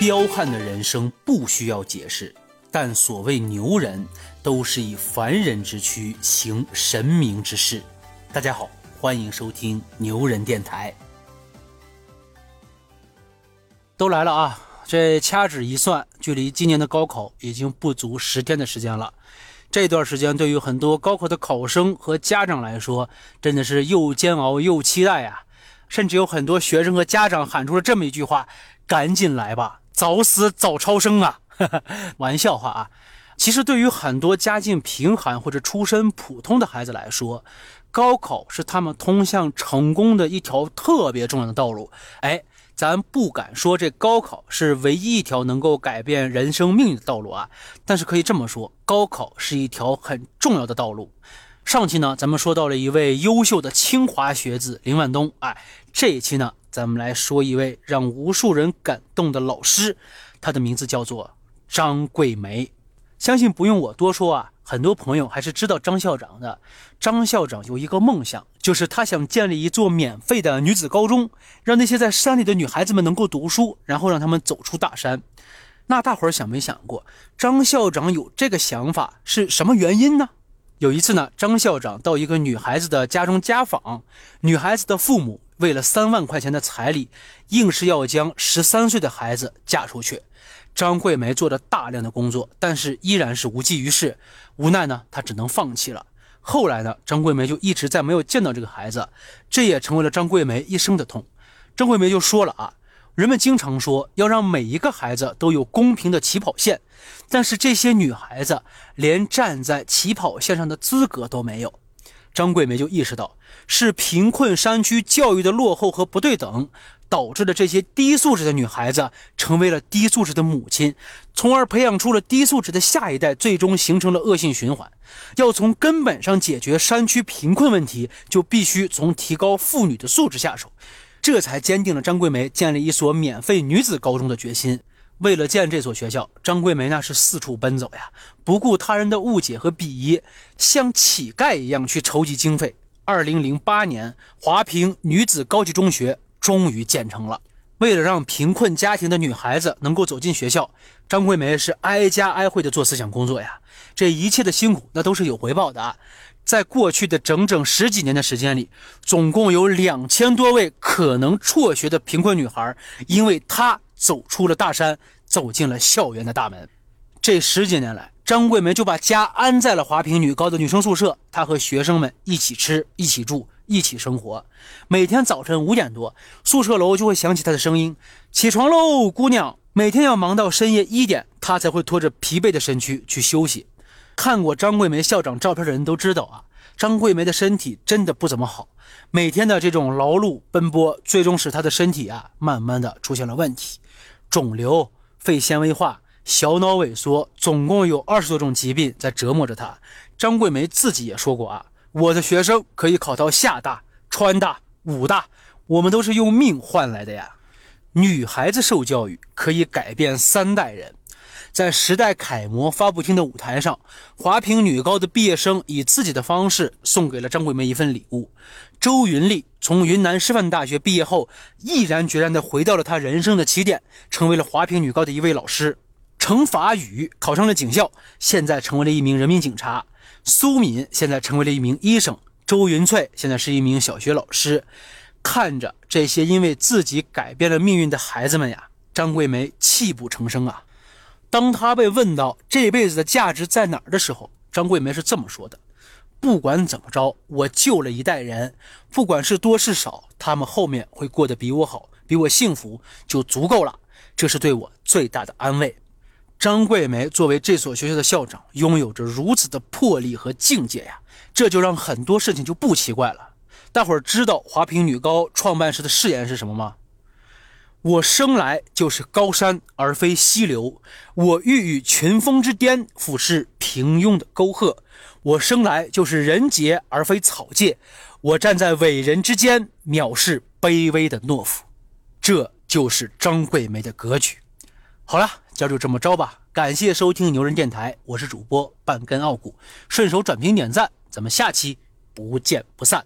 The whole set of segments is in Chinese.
彪悍的人生不需要解释，但所谓牛人，都是以凡人之躯行神明之事。大家好，欢迎收听牛人电台。都来了啊！这掐指一算，距离今年的高考已经不足十天的时间了。这段时间对于很多高考的考生和家长来说，真的是又煎熬又期待呀！甚至有很多学生和家长喊出了这么一句话：“赶紧来吧，早死早超生啊！” 玩笑话啊！其实对于很多家境贫寒或者出身普通的孩子来说，高考是他们通向成功的一条特别重要的道路。哎。咱不敢说这高考是唯一一条能够改变人生命运的道路啊，但是可以这么说，高考是一条很重要的道路。上期呢，咱们说到了一位优秀的清华学子林万东，哎，这一期呢，咱们来说一位让无数人感动的老师，他的名字叫做张桂梅。相信不用我多说啊，很多朋友还是知道张校长的。张校长有一个梦想，就是他想建立一座免费的女子高中，让那些在山里的女孩子们能够读书，然后让他们走出大山。那大伙儿想没想过，张校长有这个想法是什么原因呢？有一次呢，张校长到一个女孩子的家中家访，女孩子的父母为了三万块钱的彩礼，硬是要将十三岁的孩子嫁出去。张桂梅做了大量的工作，但是依然是无济于事。无奈呢，她只能放弃了。后来呢，张桂梅就一直在没有见到这个孩子，这也成为了张桂梅一生的痛。张桂梅就说了啊，人们经常说要让每一个孩子都有公平的起跑线，但是这些女孩子连站在起跑线上的资格都没有。张桂梅就意识到，是贫困山区教育的落后和不对等。导致了这些低素质的女孩子成为了低素质的母亲，从而培养出了低素质的下一代，最终形成了恶性循环。要从根本上解决山区贫困问题，就必须从提高妇女的素质下手。这才坚定了张桂梅建立一所免费女子高中的决心。为了建这所学校，张桂梅那是四处奔走呀，不顾他人的误解和鄙夷，像乞丐一样去筹集经费。二零零八年，华坪女子高级中学。终于建成了。为了让贫困家庭的女孩子能够走进学校，张桂梅是挨家挨户的做思想工作呀。这一切的辛苦，那都是有回报的。在过去的整整十几年的时间里，总共有两千多位可能辍学的贫困女孩，因为她走出了大山，走进了校园的大门。这十几年来，张桂梅就把家安在了华坪女高的女生宿舍，她和学生们一起吃，一起住。一起生活，每天早晨五点多，宿舍楼就会响起她的声音：“起床喽，姑娘！”每天要忙到深夜一点，她才会拖着疲惫的身躯去休息。看过张桂梅校长照片的人都知道啊，张桂梅的身体真的不怎么好。每天的这种劳碌奔波，最终使她的身体啊，慢慢的出现了问题，肿瘤、肺纤维化、小脑萎缩，总共有二十多种疾病在折磨着她。张桂梅自己也说过啊。我的学生可以考到厦大、川大、武大，我们都是用命换来的呀。女孩子受教育可以改变三代人。在时代楷模发布厅的舞台上，华坪女高的毕业生以自己的方式送给了张桂梅一份礼物。周云丽从云南师范大学毕业后，毅然决然地回到了她人生的起点，成为了华坪女高的一位老师。程法宇考上了警校，现在成为了一名人民警察。苏敏现在成为了一名医生，周云翠现在是一名小学老师。看着这些因为自己改变了命运的孩子们呀，张桂梅泣不成声啊。当他被问到这辈子的价值在哪儿的时候，张桂梅是这么说的：“不管怎么着，我救了一代人，不管是多是少，他们后面会过得比我好，比我幸福就足够了，这是对我最大的安慰。”张桂梅作为这所学校的校长，拥有着如此的魄力和境界呀，这就让很多事情就不奇怪了。大伙儿知道华坪女高创办时的誓言是什么吗？我生来就是高山而非溪流，我欲与群峰之巅俯视平庸的沟壑，我生来就是人杰而非草芥，我站在伟人之间藐视卑微的懦夫，这就是张桂梅的格局。好了。今儿就这么着吧，感谢收听牛人电台，我是主播半根傲骨，顺手转评点赞，咱们下期不见不散，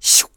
咻。